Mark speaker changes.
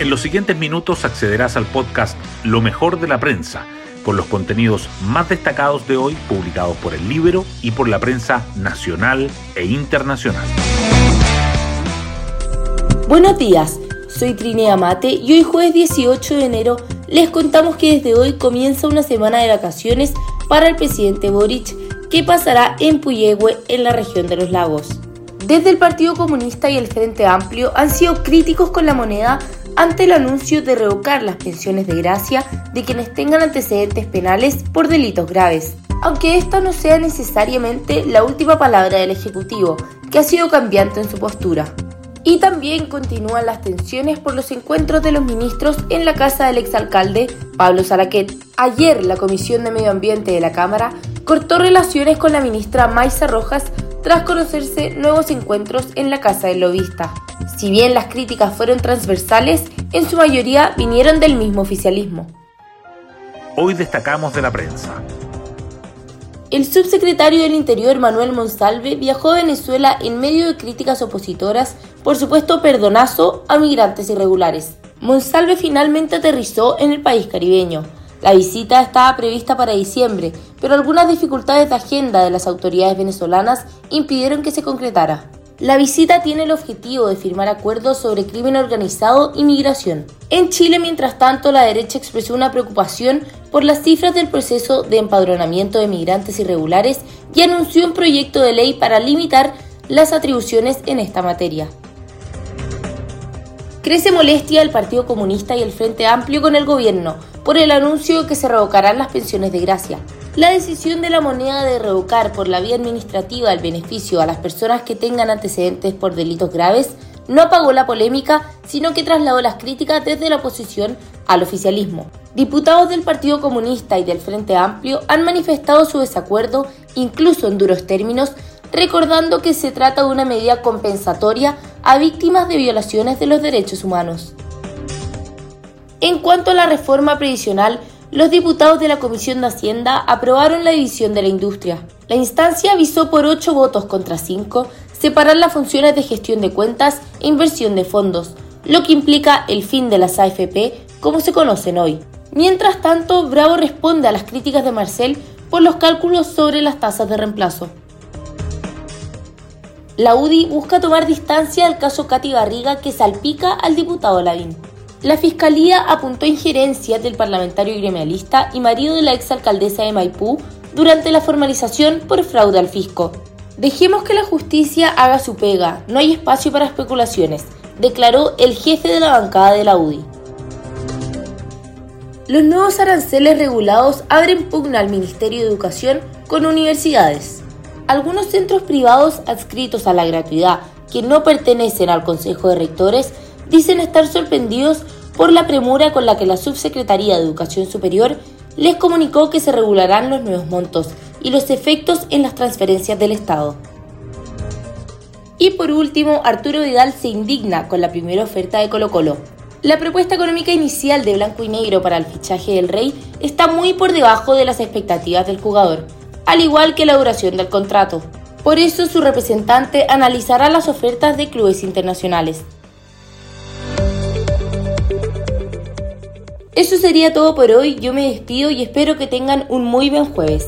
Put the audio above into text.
Speaker 1: En los siguientes minutos accederás al podcast Lo mejor de la prensa, con los contenidos más destacados de hoy publicados por el libro y por la prensa nacional e internacional.
Speaker 2: Buenos días, soy Trinea Mate y hoy jueves 18 de enero les contamos que desde hoy comienza una semana de vacaciones para el presidente Boric que pasará en Puyehue en la región de los lagos. Desde el Partido Comunista y el Frente Amplio han sido críticos con la moneda ante el anuncio de revocar las pensiones de gracia de quienes tengan antecedentes penales por delitos graves. Aunque esta no sea necesariamente la última palabra del Ejecutivo, que ha sido cambiante en su postura. Y también continúan las tensiones por los encuentros de los ministros en la casa del exalcalde Pablo Saraquet. Ayer la Comisión de Medio Ambiente de la Cámara cortó relaciones con la ministra Maisa Rojas tras conocerse nuevos encuentros en la casa del lobista. Si bien las críticas fueron transversales, en su mayoría vinieron del mismo oficialismo.
Speaker 1: Hoy destacamos de la prensa.
Speaker 2: El subsecretario del Interior Manuel Monsalve viajó a Venezuela en medio de críticas opositoras por supuesto perdonazo a migrantes irregulares. Monsalve finalmente aterrizó en el país caribeño. La visita estaba prevista para diciembre, pero algunas dificultades de agenda de las autoridades venezolanas impidieron que se concretara. La visita tiene el objetivo de firmar acuerdos sobre crimen organizado y migración. En Chile, mientras tanto, la derecha expresó una preocupación por las cifras del proceso de empadronamiento de migrantes irregulares y anunció un proyecto de ley para limitar las atribuciones en esta materia. Crece molestia del Partido Comunista y el Frente Amplio con el gobierno por el anuncio que se revocarán las pensiones de gracia. La decisión de la moneda de revocar por la vía administrativa el beneficio a las personas que tengan antecedentes por delitos graves no apagó la polémica, sino que trasladó las críticas desde la oposición al oficialismo. Diputados del Partido Comunista y del Frente Amplio han manifestado su desacuerdo, incluso en duros términos, recordando que se trata de una medida compensatoria a víctimas de violaciones de los derechos humanos. En cuanto a la reforma previsional, los diputados de la Comisión de Hacienda aprobaron la división de la industria. La instancia avisó por 8 votos contra 5 separar las funciones de gestión de cuentas e inversión de fondos, lo que implica el fin de las AFP como se conocen hoy. Mientras tanto, Bravo responde a las críticas de Marcel por los cálculos sobre las tasas de reemplazo. La UDI busca tomar distancia del caso Katy Garriga que salpica al diputado Lavín. La Fiscalía apuntó injerencias del parlamentario gremialista y marido de la exalcaldesa de Maipú durante la formalización por fraude al fisco. Dejemos que la justicia haga su pega, no hay espacio para especulaciones, declaró el jefe de la bancada de la UDI. Los nuevos aranceles regulados abren pugna al Ministerio de Educación con universidades. Algunos centros privados adscritos a la gratuidad, que no pertenecen al Consejo de Rectores, dicen estar sorprendidos por la premura con la que la Subsecretaría de Educación Superior les comunicó que se regularán los nuevos montos y los efectos en las transferencias del Estado. Y por último, Arturo Vidal se indigna con la primera oferta de Colo Colo. La propuesta económica inicial de Blanco y Negro para el fichaje del Rey está muy por debajo de las expectativas del jugador, al igual que la duración del contrato. Por eso su representante analizará las ofertas de clubes internacionales. Eso sería todo por hoy, yo me despido y espero que tengan un muy buen jueves.